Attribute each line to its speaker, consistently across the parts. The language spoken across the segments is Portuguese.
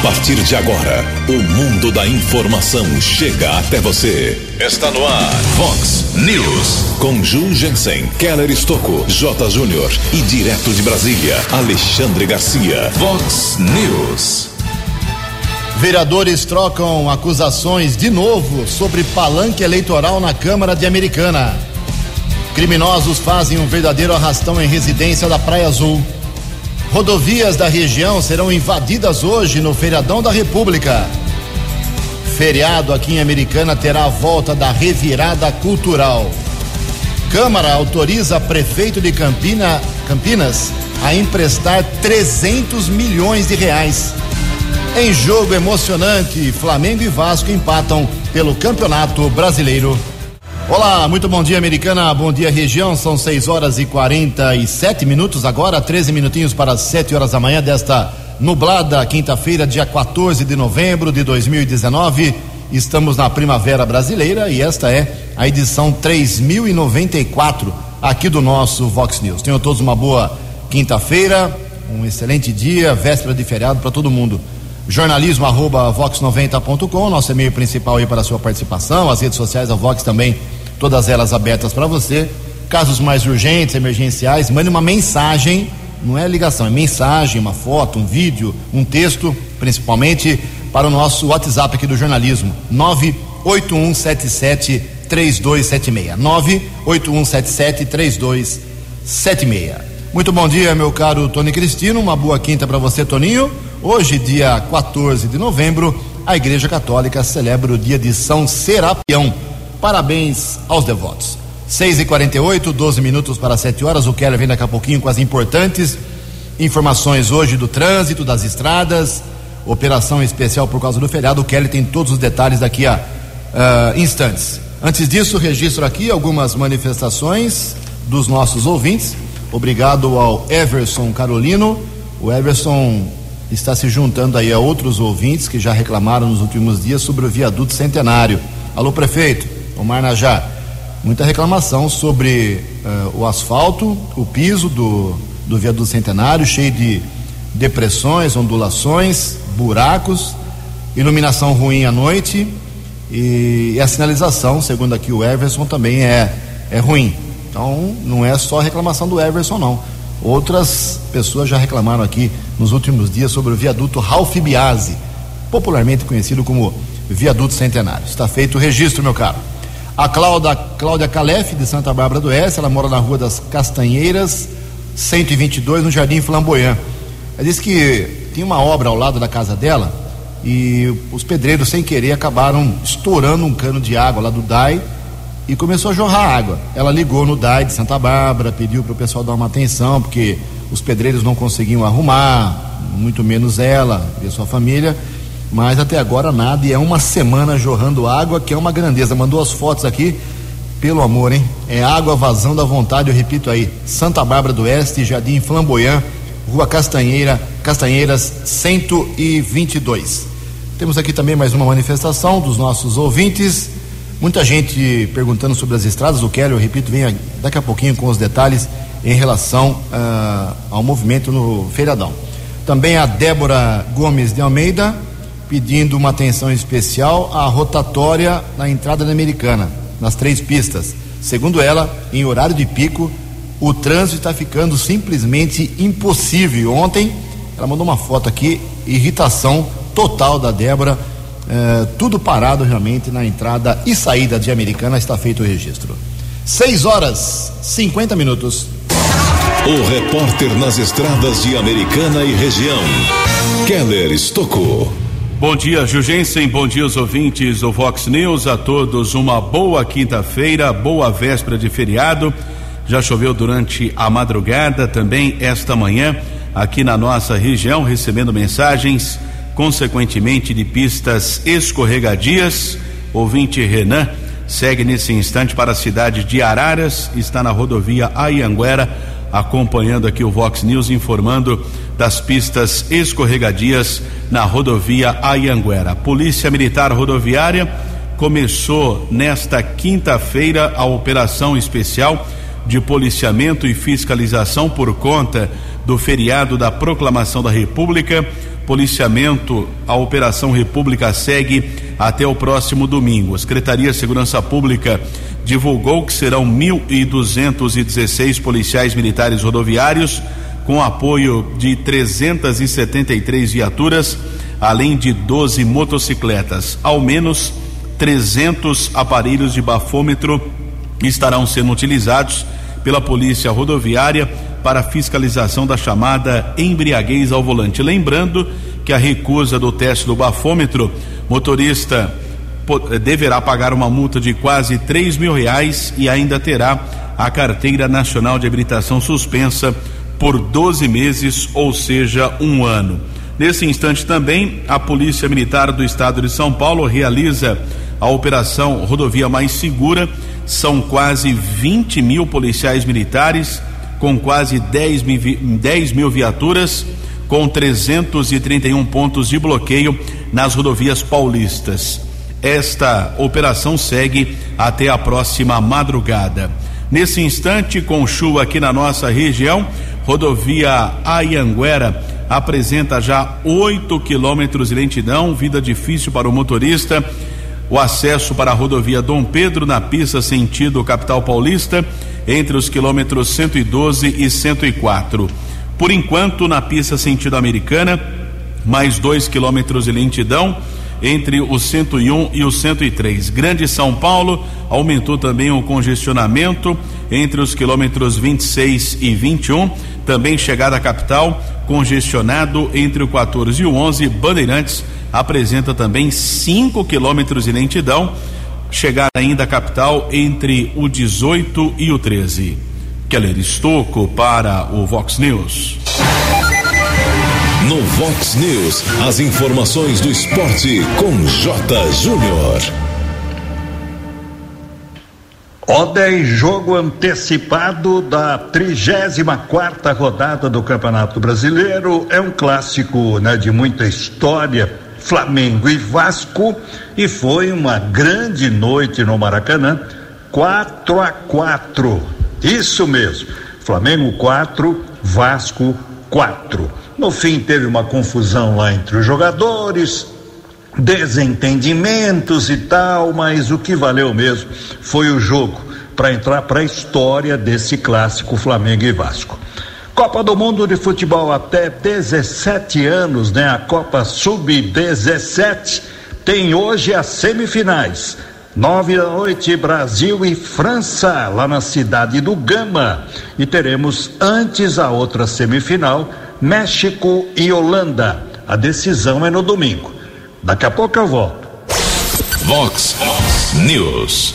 Speaker 1: A partir de agora, o mundo da informação chega até você. Está no ar, Fox News. Com Ju Jensen, Keller Estocco, J. Júnior e direto de Brasília, Alexandre Garcia. Fox News.
Speaker 2: Vereadores trocam acusações de novo sobre palanque eleitoral na Câmara de Americana. Criminosos fazem um verdadeiro arrastão em residência da Praia Azul. Rodovias da região serão invadidas hoje no Feriadão da República. Feriado aqui em Americana terá a volta da revirada cultural. Câmara autoriza prefeito de Campina, Campinas a emprestar 300 milhões de reais. Em jogo emocionante, Flamengo e Vasco empatam pelo Campeonato Brasileiro. Olá, muito bom dia, Americana. Bom dia, região. São 6 horas e 47 minutos agora, 13 minutinhos para as 7 horas da manhã desta nublada quinta-feira, dia 14 de novembro de 2019. Estamos na Primavera Brasileira e esta é a edição 3094 aqui do nosso Vox News. Tenham todos uma boa quinta-feira, um excelente dia, véspera de feriado para todo mundo. Jornalismo arroba vox90.com, nosso e-mail principal aí para a sua participação, as redes sociais da Vox também todas elas abertas para você. Casos mais urgentes, emergenciais, mande uma mensagem, não é ligação, é mensagem, uma foto, um vídeo, um texto, principalmente para o nosso WhatsApp aqui do jornalismo, 98177 3276. 98177 3276. Muito bom dia, meu caro Tony Cristino. Uma boa quinta para você, Toninho. Hoje, dia 14 de novembro, a Igreja Católica celebra o dia de São Serapião Parabéns aos devotos. 6 e 48 12 minutos para 7 horas. O Keller vem daqui a pouquinho com as importantes informações hoje do trânsito, das estradas, operação especial por causa do feriado. O Keller tem todos os detalhes daqui a uh, instantes. Antes disso, registro aqui algumas manifestações dos nossos ouvintes. Obrigado ao Everson Carolino. O Everson está se juntando aí a outros ouvintes que já reclamaram nos últimos dias sobre o viaduto centenário. Alô, prefeito. Omar Najá, muita reclamação sobre uh, o asfalto, o piso do, do viaduto centenário, cheio de depressões, ondulações, buracos, iluminação ruim à noite e, e, a sinalização, segundo aqui o Everson, também é, é ruim. Então não é só reclamação do Everson, não. Outras pessoas já reclamaram aqui nos últimos dias sobre o viaduto Ralph Biase, popularmente conhecido como viaduto centenário. Está feito o registro, meu caro. A Cláudia, Cláudia Calef, de Santa Bárbara do Oeste, ela mora na Rua das Castanheiras, 122, no Jardim Flamboyant. Ela disse que tinha uma obra ao lado da casa dela e os pedreiros, sem querer, acabaram estourando um cano de água lá do DAI e começou a jorrar água. Ela ligou no DAI de Santa Bárbara, pediu para o pessoal dar uma atenção, porque os pedreiros não conseguiam arrumar, muito menos ela e a sua família mas até agora nada e é uma semana jorrando água que é uma grandeza. Mandou as fotos aqui, pelo amor, hein? É água vazando à vontade, eu repito aí. Santa Bárbara do Oeste, Jardim Flamboyant, Rua Castanheira, Castanheiras 122. Temos aqui também mais uma manifestação dos nossos ouvintes. Muita gente perguntando sobre as estradas. O Kelly, eu repito, vem daqui a pouquinho com os detalhes em relação uh, ao movimento no feriadão. Também a Débora Gomes de Almeida, pedindo uma atenção especial à rotatória na entrada da Americana, nas três pistas. Segundo ela, em horário de pico, o trânsito está ficando simplesmente impossível. Ontem, ela mandou uma foto aqui, irritação total da Débora, eh, tudo parado realmente na entrada e saída de Americana, está feito o registro. 6 horas 50 minutos.
Speaker 1: O repórter nas estradas de Americana e região, Keller Estocou.
Speaker 3: Bom dia, Jugensen. Bom dia, os ouvintes do Vox News. A todos uma boa quinta-feira, boa véspera de feriado. Já choveu durante a madrugada, também esta manhã, aqui na nossa região, recebendo mensagens, consequentemente, de pistas escorregadias. Ouvinte Renan segue nesse instante para a cidade de Araras, está na rodovia Ayanguera acompanhando aqui o Vox News, informando das pistas escorregadias na rodovia Ayanguera. Polícia Militar Rodoviária começou nesta quinta-feira a operação especial de policiamento e fiscalização por conta do feriado da Proclamação da República. Policiamento, a Operação República segue até o próximo domingo. A Secretaria de Segurança Pública divulgou que serão 1.216 policiais militares rodoviários, com apoio de 373 viaturas, além de 12 motocicletas. Ao menos 300 aparelhos de bafômetro estarão sendo utilizados pela Polícia Rodoviária para fiscalização da chamada embriaguez ao volante. Lembrando que a recusa do teste do bafômetro, motorista deverá pagar uma multa de quase 3 mil reais e ainda terá a carteira nacional de habilitação suspensa por 12 meses, ou seja, um ano. Nesse instante também, a Polícia Militar do Estado de São Paulo realiza a Operação Rodovia Mais Segura. São quase 20 mil policiais militares, com quase 10 mil, 10 mil viaturas, com 331 pontos de bloqueio nas rodovias paulistas. Esta operação segue até a próxima madrugada. Nesse instante, com chuva aqui na nossa região, rodovia Ayanguera apresenta já 8 quilômetros de lentidão, vida difícil para o motorista. O acesso para a rodovia Dom Pedro na pista sentido capital paulista, entre os quilômetros 112 e 104. Por enquanto, na pista sentido americana, mais dois quilômetros de lentidão entre o 101 e o 103. Grande São Paulo aumentou também o congestionamento entre os quilômetros 26 e 21. Também chegada à capital, congestionado entre o 14 e o 11. Bandeirantes apresenta também 5 quilômetros de lentidão. Chegada ainda à capital entre o 18 e o 13. Keller Estocco para o Vox News.
Speaker 1: No Vox News, as informações do esporte com J. Júnior.
Speaker 4: Ontem, jogo antecipado da 34 rodada do Campeonato Brasileiro. É um clássico né, de muita história. Flamengo e Vasco. E foi uma grande noite no Maracanã. 4 a 4 Isso mesmo. Flamengo 4, Vasco 4. No fim, teve uma confusão lá entre os jogadores, desentendimentos e tal, mas o que valeu mesmo foi o jogo para entrar para a história desse clássico Flamengo e Vasco. Copa do Mundo de Futebol até 17 anos, né? A Copa Sub-17 tem hoje as semifinais. Nove da noite, Brasil e França, lá na cidade do Gama. E teremos antes a outra semifinal México e Holanda. A decisão é no domingo. Daqui a pouco eu volto.
Speaker 1: Vox News.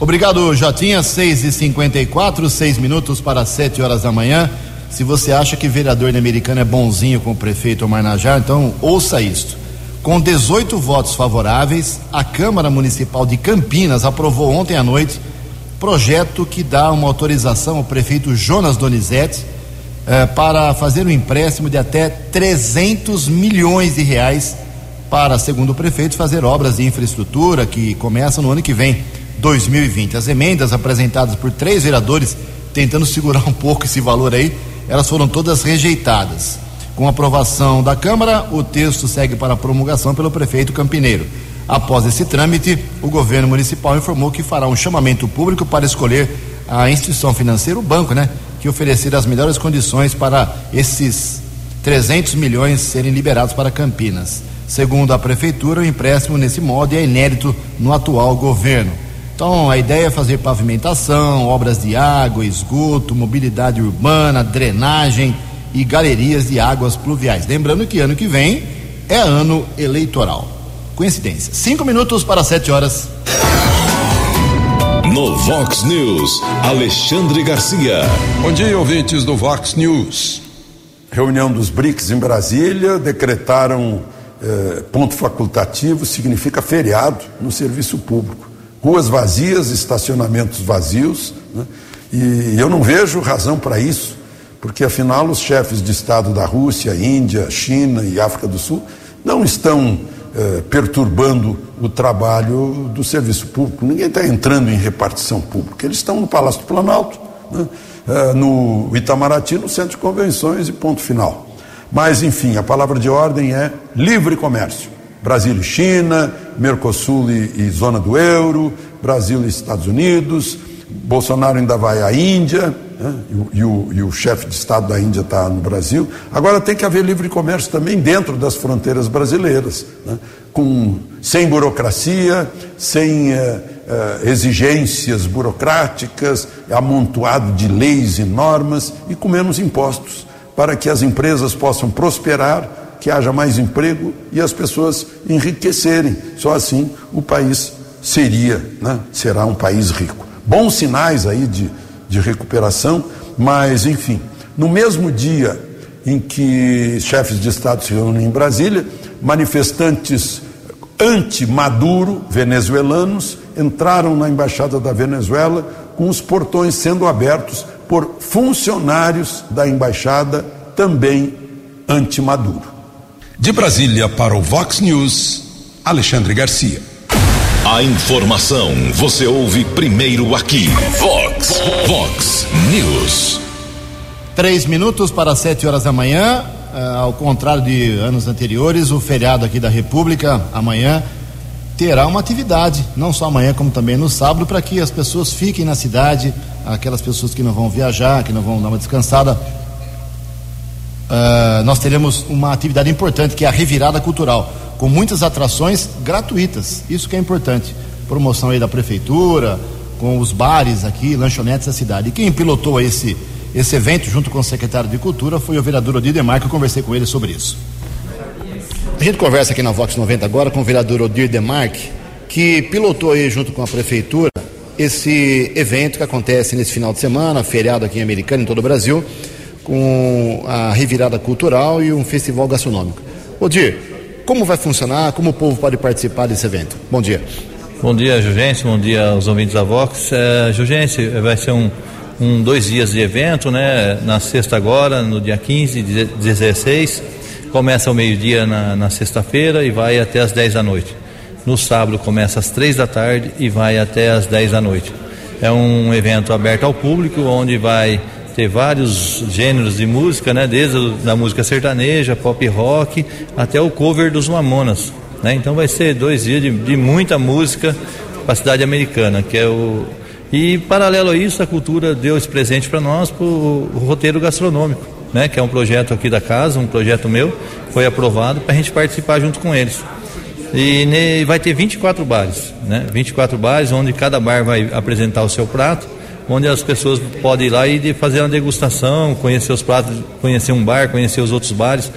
Speaker 2: Obrigado, Jotinha. 6 e 54 seis minutos para 7 horas da manhã. Se você acha que vereador de americano é bonzinho com o prefeito Omar Najar, então ouça isto. Com 18 votos favoráveis, a Câmara Municipal de Campinas aprovou ontem à noite projeto que dá uma autorização ao prefeito Jonas Donizete eh, para fazer um empréstimo de até 300 milhões de reais para, segundo o prefeito, fazer obras de infraestrutura que começam no ano que vem, 2020. As emendas apresentadas por três vereadores, tentando segurar um pouco esse valor aí, elas foram todas rejeitadas. Com aprovação da Câmara, o texto segue para promulgação pelo prefeito Campineiro. Após esse trâmite, o governo municipal informou que fará um chamamento público para escolher a instituição financeira, o banco, né? que oferecer as melhores condições para esses 300 milhões serem liberados para Campinas. Segundo a prefeitura, o empréstimo nesse modo é inédito no atual governo. Então, a ideia é fazer pavimentação, obras de água, esgoto, mobilidade urbana, drenagem e galerias de águas pluviais. Lembrando que ano que vem é ano eleitoral. Coincidência. Cinco minutos para sete horas.
Speaker 1: No Vox News, Alexandre Garcia.
Speaker 5: Bom dia, ouvintes do Vox News. Reunião dos BRICS em Brasília decretaram eh, ponto facultativo, significa feriado no serviço público. Ruas vazias, estacionamentos vazios, né? e eu não vejo razão para isso, porque afinal os chefes de Estado da Rússia, Índia, China e África do Sul não estão eh, perturbando o trabalho do serviço público. Ninguém está entrando em repartição pública. Eles estão no Palácio do Planalto, né, uh, no Itamaraty, no centro de convenções e ponto final. Mas, enfim, a palavra de ordem é livre comércio. Brasil e China, Mercosul e, e zona do euro, Brasil e Estados Unidos, Bolsonaro ainda vai à Índia, né? e, e, o, e o chefe de Estado da Índia está no Brasil. Agora tem que haver livre comércio também dentro das fronteiras brasileiras, né? com, sem burocracia, sem eh, eh, exigências burocráticas, amontoado de leis e normas e com menos impostos, para que as empresas possam prosperar, que haja mais emprego e as pessoas enriquecerem. Só assim o país seria, né? será um país rico. Bons sinais aí de de recuperação, mas, enfim, no mesmo dia em que chefes de Estado se reúnem em Brasília, manifestantes anti-Maduro venezuelanos entraram na embaixada da Venezuela com os portões sendo abertos por funcionários da embaixada também anti-Maduro.
Speaker 1: De Brasília para o Vox News, Alexandre Garcia. A informação você ouve primeiro aqui. Vox, Vox News.
Speaker 2: Três minutos para sete horas da manhã. Uh, ao contrário de anos anteriores, o feriado aqui da República, amanhã, terá uma atividade, não só amanhã, como também no sábado, para que as pessoas fiquem na cidade, aquelas pessoas que não vão viajar, que não vão dar uma descansada. Uh, nós teremos uma atividade importante que é a revirada cultural com muitas atrações gratuitas. Isso que é importante. Promoção aí da prefeitura, com os bares aqui, lanchonetes da cidade. E quem pilotou esse, esse evento junto com o secretário de Cultura foi o vereador Odir Demar, que eu conversei com ele sobre isso. A gente conversa aqui na Vox 90 agora com o vereador Odir Demarque, que pilotou aí junto com a prefeitura esse evento que acontece nesse final de semana, feriado aqui em Americana, em todo o Brasil, com a revirada cultural e um festival gastronômico. Odir, como vai funcionar? Como o povo pode participar desse evento? Bom dia.
Speaker 6: Bom dia, Jurgense. Bom dia aos ouvintes da Vox. É, vai ser um, um, dois dias de evento, né? Na sexta agora, no dia 15, 16. Começa ao meio-dia na, na sexta-feira e vai até às 10 da noite. No sábado começa às três da tarde e vai até às 10 da noite. É um evento aberto ao público, onde vai ter vários gêneros de música, né? Desde a música sertaneja, pop rock, até o cover dos Mamonas, né? Então vai ser dois dias de, de muita música para a cidade americana, que é o e paralelo a isso a cultura deu esse presente para nós para o roteiro gastronômico, né? Que é um projeto aqui da casa, um projeto meu, foi aprovado para a gente participar junto com eles. E ne, vai ter 24 bares, né? 24 bares onde cada bar vai apresentar o seu prato onde as pessoas podem ir lá e fazer uma degustação, conhecer os pratos, conhecer um bar, conhecer os outros bares,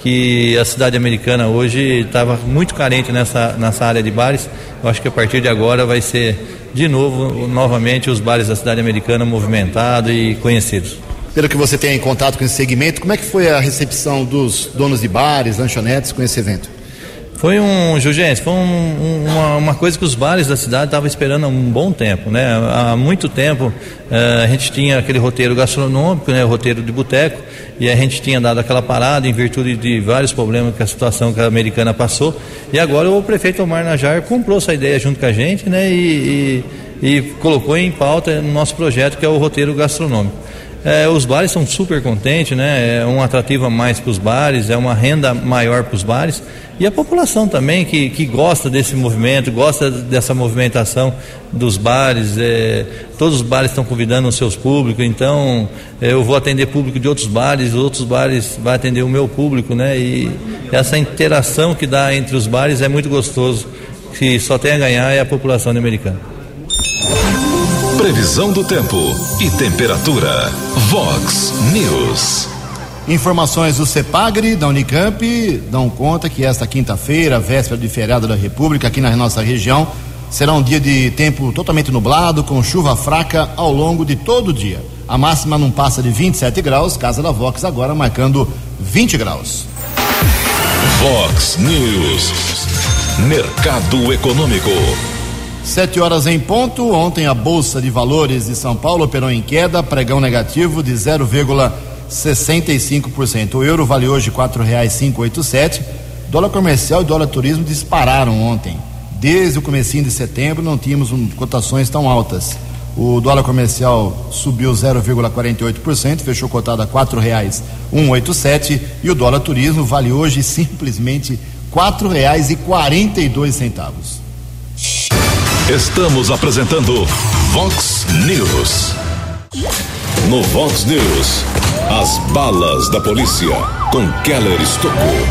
Speaker 6: que a cidade americana hoje estava muito carente nessa, nessa área de bares. Eu acho que a partir de agora vai ser de novo, novamente, os bares da cidade americana movimentados e conhecidos.
Speaker 2: Pelo que você tem em contato com esse segmento, como é que foi a recepção dos donos de bares, lanchonetes com esse evento?
Speaker 6: Foi um, Jugente, foi um, uma, uma, coisa que os bares da cidade estavam esperando há um bom tempo, né? Há muito tempo uh, a gente tinha aquele roteiro gastronômico, né? O roteiro de boteco, e a gente tinha dado aquela parada em virtude de vários problemas que a situação que a americana passou. E agora o prefeito Omar Najar comprou essa ideia junto com a gente, né? E, e, e colocou em pauta no nosso projeto que é o roteiro gastronômico. É, os bares são super contentes, né? É um atrativo a mais para os bares, é uma renda maior para os bares. E a população também que, que gosta desse movimento, gosta dessa movimentação dos bares. É, todos os bares estão convidando os seus públicos, então é, eu vou atender público de outros bares, outros bares vão atender o meu público, né? E essa interação que dá entre os bares é muito gostoso. Que só tem a ganhar é a população americana.
Speaker 1: Previsão do tempo e temperatura. Vox News.
Speaker 2: Informações do CEPAGRE, da Unicamp, dão conta que esta quinta-feira, véspera de feriado da República, aqui na nossa região, será um dia de tempo totalmente nublado, com chuva fraca ao longo de todo o dia. A máxima não passa de 27 graus, Casa da Vox agora marcando 20 graus.
Speaker 1: Vox News. Mercado Econômico.
Speaker 2: Sete horas em ponto. Ontem a Bolsa de Valores de São Paulo operou em queda, pregão negativo de 0,65%. O euro vale hoje R$ reais 587. Dólar comercial e dólar turismo dispararam ontem. Desde o comecinho de setembro não tínhamos um, cotações tão altas. O dólar comercial subiu 0,48%, fechou cotado a R$ reais 187 e o dólar turismo vale hoje simplesmente R$ 4,42.
Speaker 1: Estamos apresentando Vox News. No Vox News, as balas da polícia com Keller Estocou.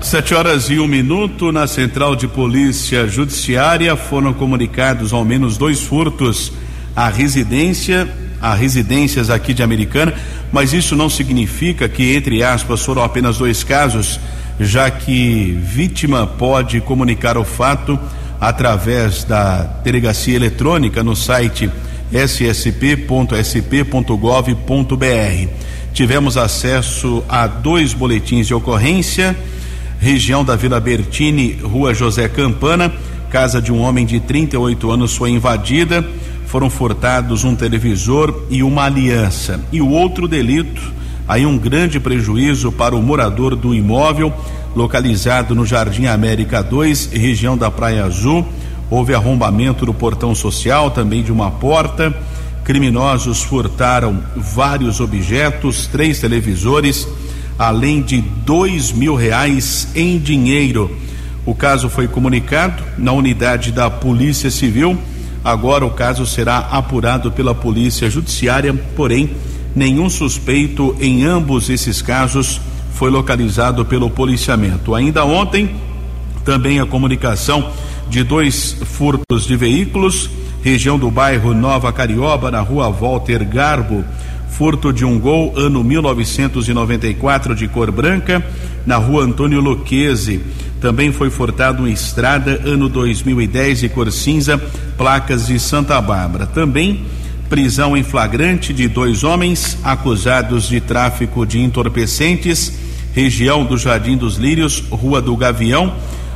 Speaker 3: Sete horas e um minuto na Central de Polícia Judiciária foram comunicados ao menos dois furtos à residência, a residências aqui de Americana, mas isso não significa que, entre aspas, foram apenas dois casos, já que vítima pode comunicar o fato através da delegacia eletrônica no site ssp.sp.gov.br. Tivemos acesso a dois boletins de ocorrência região da Vila Bertini, Rua José Campana. Casa de um homem de 38 anos foi invadida. Foram furtados um televisor e uma aliança. E o outro delito, aí um grande prejuízo para o morador do imóvel, localizado no Jardim América 2, região da Praia Azul. Houve arrombamento do portão social, também de uma porta. Criminosos furtaram vários objetos, três televisores além de dois mil reais em dinheiro. O caso foi comunicado na unidade da Polícia Civil. Agora o caso será apurado pela Polícia Judiciária, porém, nenhum suspeito em ambos esses casos foi localizado pelo policiamento. Ainda ontem, também a comunicação de dois furtos de veículos, região do bairro Nova Carioba, na rua Walter Garbo furto de um gol, ano 1994, de cor branca, na rua Antônio Luquezzi. Também foi furtado uma estrada, ano 2010, de cor cinza, placas de Santa Bárbara. Também prisão em flagrante de dois homens acusados de tráfico de entorpecentes, região do Jardim dos Lírios, Rua do Gavião.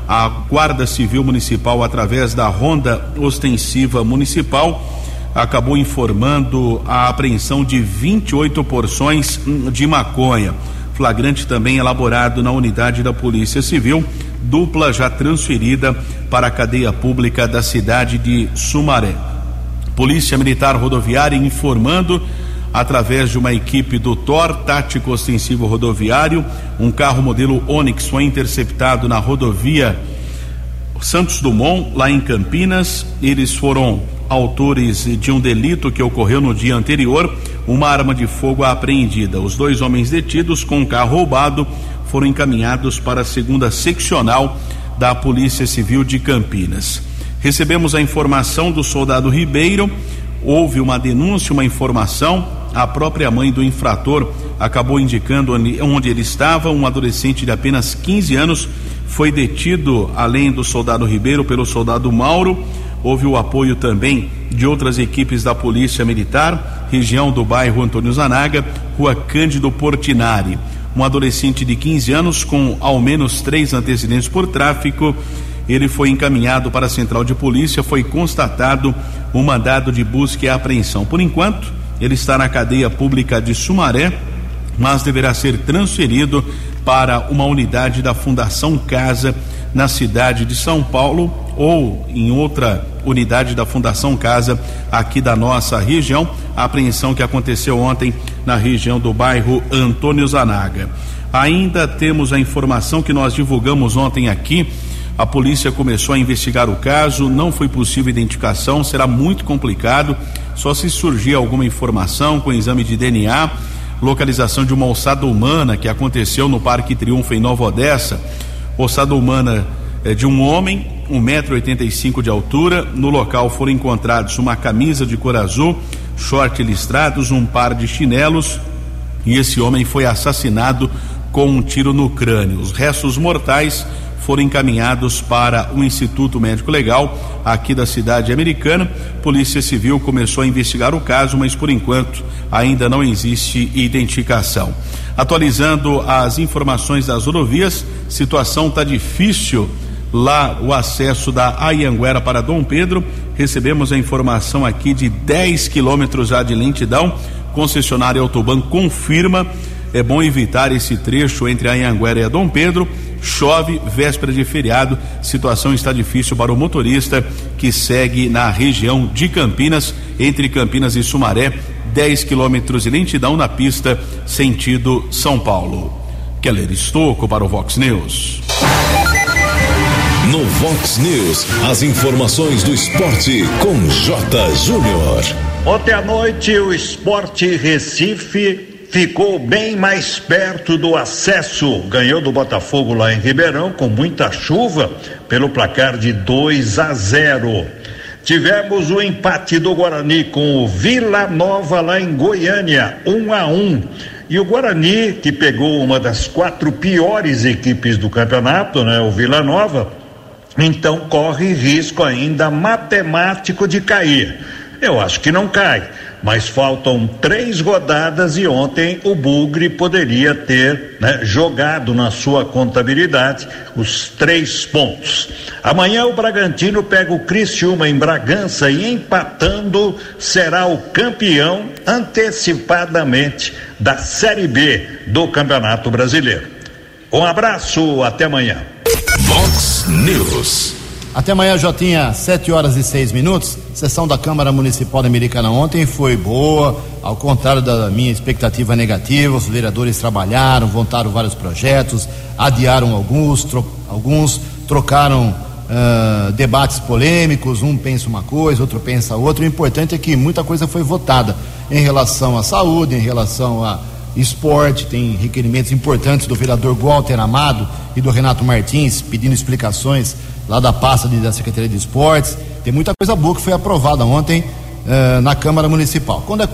Speaker 3: A Guarda Civil Municipal, através da Ronda Ostensiva Municipal, acabou informando a apreensão de 28 porções de maconha. Flagrante também elaborado na unidade da Polícia Civil, dupla já transferida para a cadeia pública da cidade de Sumaré. Polícia Militar Rodoviária informando através de uma equipe do TOR, Tático Ostensivo Rodoviário, um carro modelo Onix foi interceptado na rodovia Santos Dumont, lá em Campinas. Eles foram autores de um delito que ocorreu no dia anterior, uma arma de fogo apreendida. Os dois homens detidos com um carro roubado foram encaminhados para a segunda seccional da Polícia Civil de Campinas. Recebemos a informação do soldado Ribeiro, houve uma denúncia, uma informação, a própria mãe do infrator acabou indicando onde ele estava, um adolescente de apenas 15 anos foi detido, além do soldado Ribeiro, pelo soldado Mauro Houve o apoio também de outras equipes da Polícia Militar, região do bairro Antônio Zanaga, Rua Cândido Portinari. Um adolescente de 15 anos com ao menos três antecedentes por tráfico. Ele foi encaminhado para a central de polícia. Foi constatado um mandado de busca e apreensão. Por enquanto, ele está na cadeia pública de Sumaré, mas deverá ser transferido para uma unidade da Fundação Casa na cidade de São Paulo ou em outra unidade da Fundação Casa aqui da nossa região. A apreensão que aconteceu ontem na região do bairro Antônio Zanaga. Ainda temos a informação que nós divulgamos ontem aqui. A polícia começou a investigar o caso, não foi possível identificação, será muito complicado. Só se surgir alguma informação com exame de DNA, localização de uma ossada humana que aconteceu no Parque Triunfo em Nova Odessa. Ossada humana é, de um homem, um metro oitenta e cinco de altura. No local foram encontrados uma camisa de cor azul, short listrados, um par de chinelos e esse homem foi assassinado com um tiro no crânio. Os restos mortais foram encaminhados para o Instituto Médico Legal aqui da cidade americana. Polícia Civil começou a investigar o caso, mas por enquanto ainda não existe identificação. Atualizando as informações das rodovias, situação está difícil lá o acesso da Ayanguera para Dom Pedro. Recebemos a informação aqui de 10 quilômetros já de lentidão. Concessionária Autoban confirma. É bom evitar esse trecho entre a Anhanguera e a Dom Pedro. Chove, véspera de feriado, situação está difícil para o motorista que segue na região de Campinas, entre Campinas e Sumaré, 10 quilômetros de lentidão na pista, sentido São Paulo. Keller Estocco para o Vox News.
Speaker 1: No Vox News, as informações do esporte com J. Júnior.
Speaker 4: Ontem à noite, o Esporte Recife ficou bem mais perto do acesso. Ganhou do Botafogo lá em Ribeirão, com muita chuva, pelo placar de 2 a 0. Tivemos o empate do Guarani com o Vila Nova lá em Goiânia, 1 um a 1. Um. E o Guarani, que pegou uma das quatro piores equipes do campeonato, né, o Vila Nova, então corre risco ainda matemático de cair. Eu acho que não cai, mas faltam três rodadas e ontem o Bugre poderia ter né, jogado na sua contabilidade os três pontos. Amanhã o Bragantino pega o Criciúma em Bragança e empatando será o campeão antecipadamente da Série B do Campeonato Brasileiro. Um abraço, até amanhã.
Speaker 1: Vox News.
Speaker 2: Até amanhã, Jotinha, 7 horas e 6 minutos. Sessão da Câmara Municipal da Americana ontem foi boa, ao contrário da minha expectativa negativa. Os vereadores trabalharam, votaram vários projetos, adiaram alguns, tro alguns trocaram uh, debates polêmicos. Um pensa uma coisa, outro pensa outra. O importante é que muita coisa foi votada em relação à saúde, em relação a esporte, tem requerimentos importantes do vereador Walter Amado e do Renato Martins pedindo explicações lá da pasta de, da Secretaria de Esportes. Tem muita coisa boa que foi aprovada ontem uh, na Câmara Municipal. Quando é,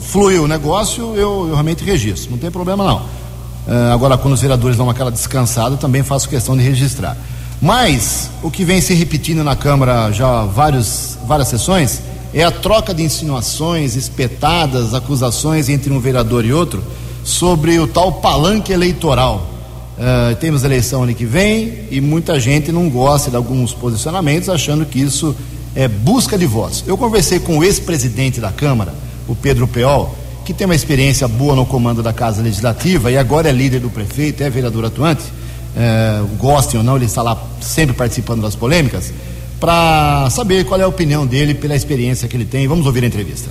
Speaker 2: flui o negócio, eu, eu, realmente registro, não tem problema não. Uh, agora, quando os vereadores dão aquela descansada, também faço questão de registrar. Mas o que vem se repetindo na Câmara já vários, várias sessões é a troca de insinuações, espetadas, acusações entre um vereador e outro sobre o tal palanque eleitoral Uh, temos eleição ano que vem e muita gente não gosta de alguns posicionamentos, achando que isso é busca de votos. Eu conversei com o ex-presidente da Câmara, o Pedro Peol, que tem uma experiência boa no comando da Casa Legislativa e agora é líder do prefeito, é vereador atuante. Uh, gostem ou não, ele está lá sempre participando das polêmicas, para saber qual é a opinião dele pela experiência que ele tem. Vamos ouvir a entrevista.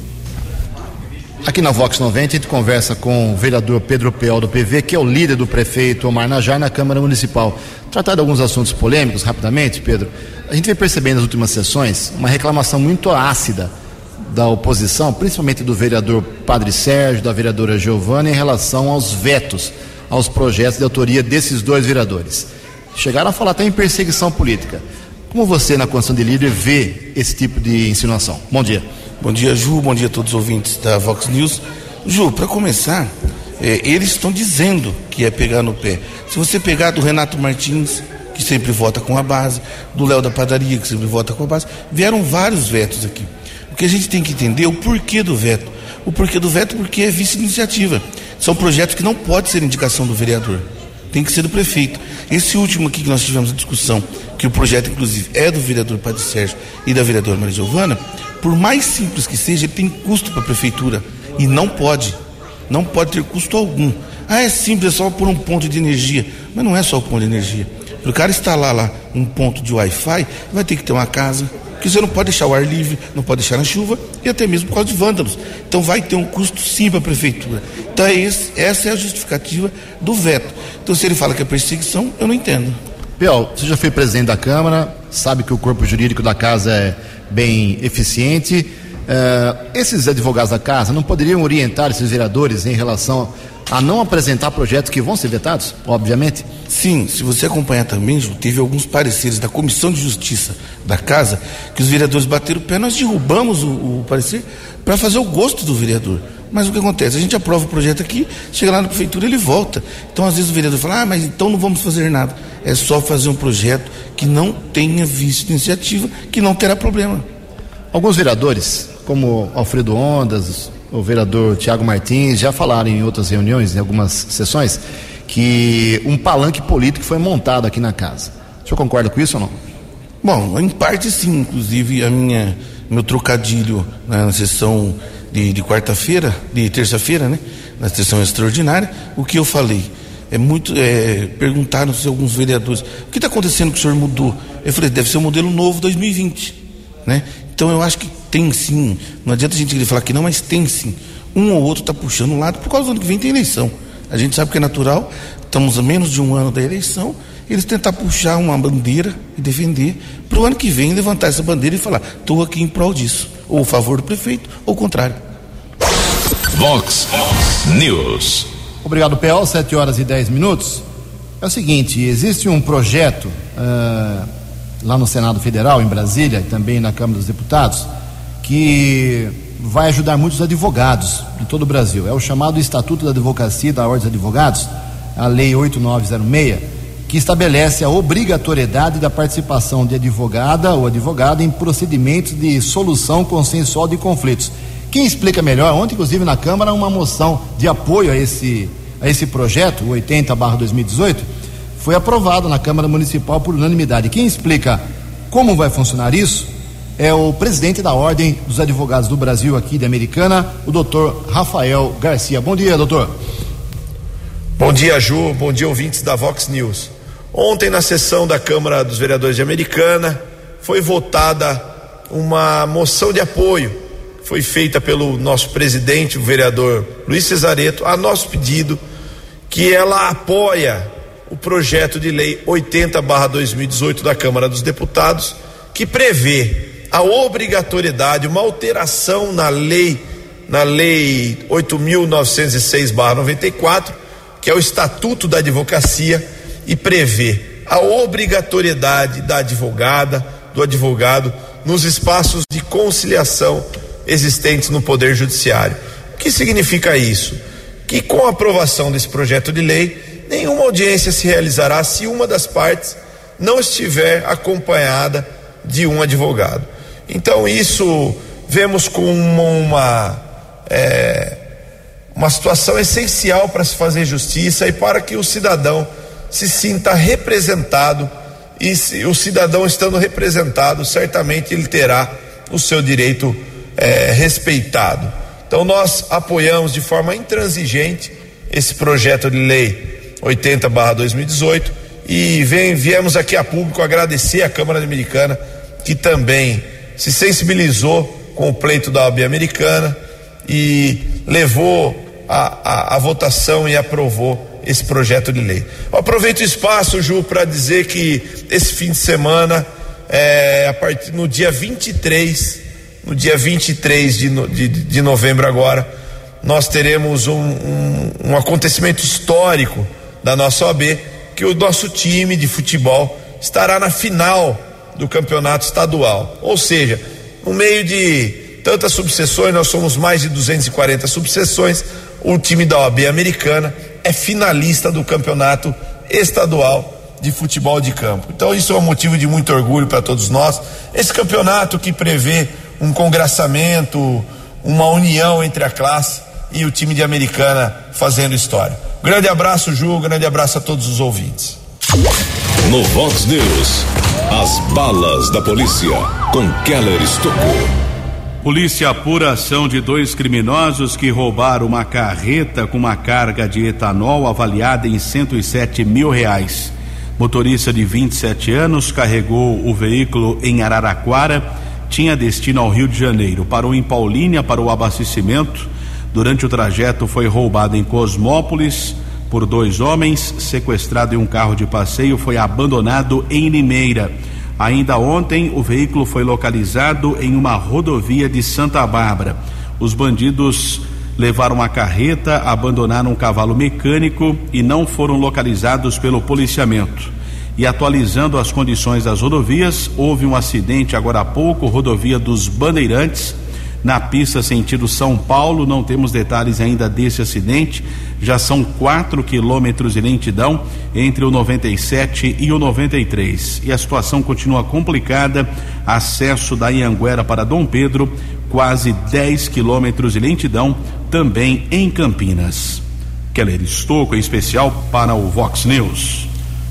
Speaker 2: Aqui na Vox 90 a gente conversa com o vereador Pedro Peol do PV, que é o líder do prefeito Omar Najar na Câmara Municipal. Tratar de alguns assuntos polêmicos rapidamente, Pedro. A gente vem percebendo nas últimas sessões uma reclamação muito ácida da oposição, principalmente do vereador Padre Sérgio, da vereadora Giovana, em relação aos vetos aos projetos de autoria desses dois vereadores. Chegaram a falar até em perseguição política. Como você, na condição de líder, vê esse tipo de insinuação? Bom dia.
Speaker 7: Bom dia, Ju. Bom dia a todos os ouvintes da Vox News. Ju, para começar, é, eles estão dizendo que é pegar no pé. Se você pegar do Renato Martins, que sempre vota com a base, do Léo da Padaria, que sempre vota com a base, vieram vários vetos aqui. O que a gente tem que entender é o porquê do veto. O porquê do veto porque é vice-iniciativa. São projetos que não pode ser indicação do vereador. Tem que ser do prefeito. Esse último aqui que nós tivemos a discussão, que o projeto, inclusive, é do vereador Padre Sérgio e da vereadora Maria Giovana, por mais simples que seja, ele tem custo para a prefeitura. E não pode. Não pode ter custo algum. Ah, é simples, é só por um ponto de energia. Mas não é só o ponto de energia. Para o cara instalar lá um ponto de Wi-Fi, vai ter que ter uma casa, que você não pode deixar o ar livre, não pode deixar na chuva e até mesmo por causa de vândalos. Então vai ter um custo sim para a prefeitura. Então é esse, essa é a justificativa do veto. Então se ele fala que é perseguição, eu não entendo.
Speaker 2: Pior, você já foi presidente da Câmara, sabe que o corpo jurídico da casa é bem eficiente. Uh, esses advogados da casa não poderiam orientar esses vereadores em relação a não apresentar projetos que vão ser vetados, obviamente?
Speaker 7: Sim, se você acompanhar também, teve alguns pareceres da Comissão de Justiça da Casa que os vereadores bateram o pé, nós derrubamos o, o parecer para fazer o gosto do vereador. Mas o que acontece? A gente aprova o projeto aqui, chega lá na prefeitura ele volta. Então, às vezes, o vereador fala, ah, mas então não vamos fazer nada. É só fazer um projeto que não tenha vice iniciativa, que não terá problema.
Speaker 2: Alguns vereadores, como Alfredo Ondas, o vereador Tiago Martins, já falaram em outras reuniões, em algumas sessões, que um palanque político foi montado aqui na casa. O senhor concorda com isso ou não?
Speaker 7: Bom, em parte sim, inclusive a minha meu trocadilho né, na sessão de, de quarta-feira, de terça-feira, né, na sessão extraordinária, o que eu falei? É muito. É, perguntaram-se alguns vereadores: o que está acontecendo que o senhor mudou? Eu falei: deve ser um modelo novo 2020. Né? Então eu acho que tem sim. Não adianta a gente querer falar que não, mas tem sim. Um ou outro está puxando um lado, por causa do ano que vem tem eleição. A gente sabe que é natural, estamos a menos de um ano da eleição, eles tentar puxar uma bandeira e defender, para o ano que vem levantar essa bandeira e falar: estou aqui em prol disso, ou a favor do prefeito, ou o contrário.
Speaker 1: Vox News.
Speaker 2: Obrigado, Pel. 7 horas e 10 minutos. É o seguinte: existe um projeto uh, lá no Senado Federal, em Brasília, e também na Câmara dos Deputados, que vai ajudar muitos advogados de todo o Brasil. É o chamado Estatuto da Advocacia da Ordem dos Advogados, a Lei 8906, que estabelece a obrigatoriedade da participação de advogada ou advogado em procedimentos de solução consensual de conflitos. Quem explica melhor, ontem, inclusive, na Câmara, uma moção de apoio a esse, a esse projeto, o 80-2018, foi aprovado na Câmara Municipal por unanimidade. Quem explica como vai funcionar isso é o presidente da Ordem dos Advogados do Brasil aqui de Americana, o doutor Rafael Garcia. Bom dia, doutor.
Speaker 8: Bom dia, Ju. Bom dia, ouvintes da Vox News. Ontem, na sessão da Câmara dos Vereadores de Americana, foi votada uma moção de apoio foi feita pelo nosso presidente, o vereador Luiz Cesareto, a nosso pedido, que ela apoia o projeto de lei 80/2018 da Câmara dos Deputados, que prevê a obrigatoriedade, uma alteração na lei na lei 8906/94, que é o Estatuto da Advocacia e prevê a obrigatoriedade da advogada, do advogado nos espaços de conciliação existentes no Poder Judiciário. O que significa isso? Que com a aprovação desse projeto de lei, nenhuma audiência se realizará se uma das partes não estiver acompanhada de um advogado. Então, isso vemos como uma, é, uma situação essencial para se fazer justiça e para que o cidadão se sinta representado. E se, o cidadão estando representado, certamente ele terá o seu direito é, respeitado. Então nós apoiamos de forma intransigente esse projeto de lei 80/2018 e vem, viemos aqui a público agradecer à Câmara Americana que também se sensibilizou com o pleito da OAB americana e levou a, a, a votação e aprovou esse projeto de lei. Eu aproveito o espaço, Ju, para dizer que esse fim de semana, é, a partir, no dia 23 no dia 23 de, no, de, de novembro agora, nós teremos um, um, um acontecimento histórico da nossa OAB, que o nosso time de futebol estará na final do campeonato estadual. Ou seja, no meio de tantas subseções, nós somos mais de 240 subseções, o time da OAB americana é finalista do campeonato estadual de futebol de campo. Então isso é um motivo de muito orgulho para todos nós. Esse campeonato que prevê um congraçamento, uma união entre a classe e o time de Americana fazendo história. Grande abraço, Ju, grande abraço a todos os ouvintes.
Speaker 1: No Vox News, as balas da polícia com Keller Estocou.
Speaker 3: Polícia apura ação de dois criminosos que roubaram uma carreta com uma carga de etanol avaliada em 107 mil reais. Motorista de 27 anos carregou o veículo em Araraquara tinha destino ao Rio de Janeiro. Parou em Paulínia para o abastecimento. Durante o trajeto foi roubado em Cosmópolis por dois homens, sequestrado em um carro de passeio, foi abandonado em Limeira. Ainda ontem, o veículo foi localizado em uma rodovia de Santa Bárbara. Os bandidos levaram a carreta, abandonaram um cavalo mecânico e não foram localizados pelo policiamento. E atualizando as condições das rodovias, houve um acidente agora há pouco, rodovia dos Bandeirantes, na pista sentido São Paulo. Não temos detalhes ainda desse acidente. Já são quatro quilômetros de lentidão entre o 97 e o 93. E a situação continua complicada. Acesso da Ianguera para Dom Pedro, quase 10 quilômetros de lentidão, também em Campinas. Keller Estocco, em especial para o Vox News.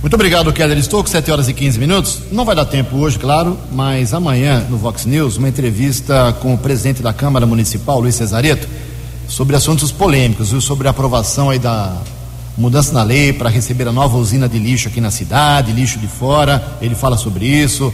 Speaker 2: Muito obrigado, Keller Estouco, 7 horas e 15 minutos. Não vai dar tempo hoje, claro, mas amanhã no Vox News, uma entrevista com o presidente da Câmara Municipal, Luiz Cesareto, sobre assuntos polêmicos, viu? sobre a aprovação aí da, mudança na lei para receber a nova usina de lixo aqui na cidade, lixo de fora. Ele fala sobre isso.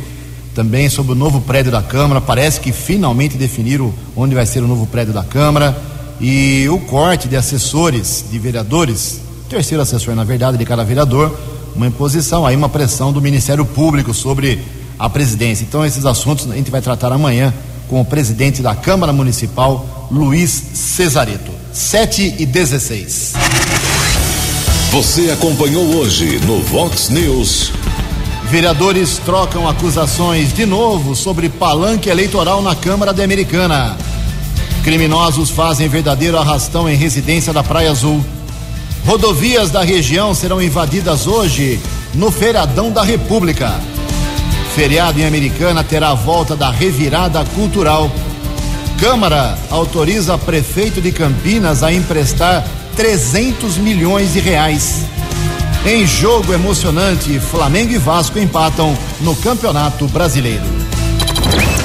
Speaker 2: Também sobre o novo prédio da Câmara. Parece que finalmente definiram onde vai ser o novo prédio da Câmara. E o corte de assessores, de vereadores, terceiro assessor, na verdade, de cada vereador, uma imposição, aí uma pressão do Ministério Público sobre a presidência. Então, esses assuntos a gente vai tratar amanhã com o presidente da Câmara Municipal, Luiz Cesareto. 7 e 16.
Speaker 1: Você acompanhou hoje no Vox News.
Speaker 2: Vereadores trocam acusações de novo sobre palanque eleitoral na Câmara de Americana. Criminosos fazem verdadeiro arrastão em residência da Praia Azul. Rodovias da região serão invadidas hoje no Feriadão da República. Feriado em Americana terá a volta da revirada cultural. Câmara autoriza prefeito de Campinas a emprestar 300 milhões de reais. Em jogo emocionante, Flamengo e Vasco empatam no Campeonato Brasileiro.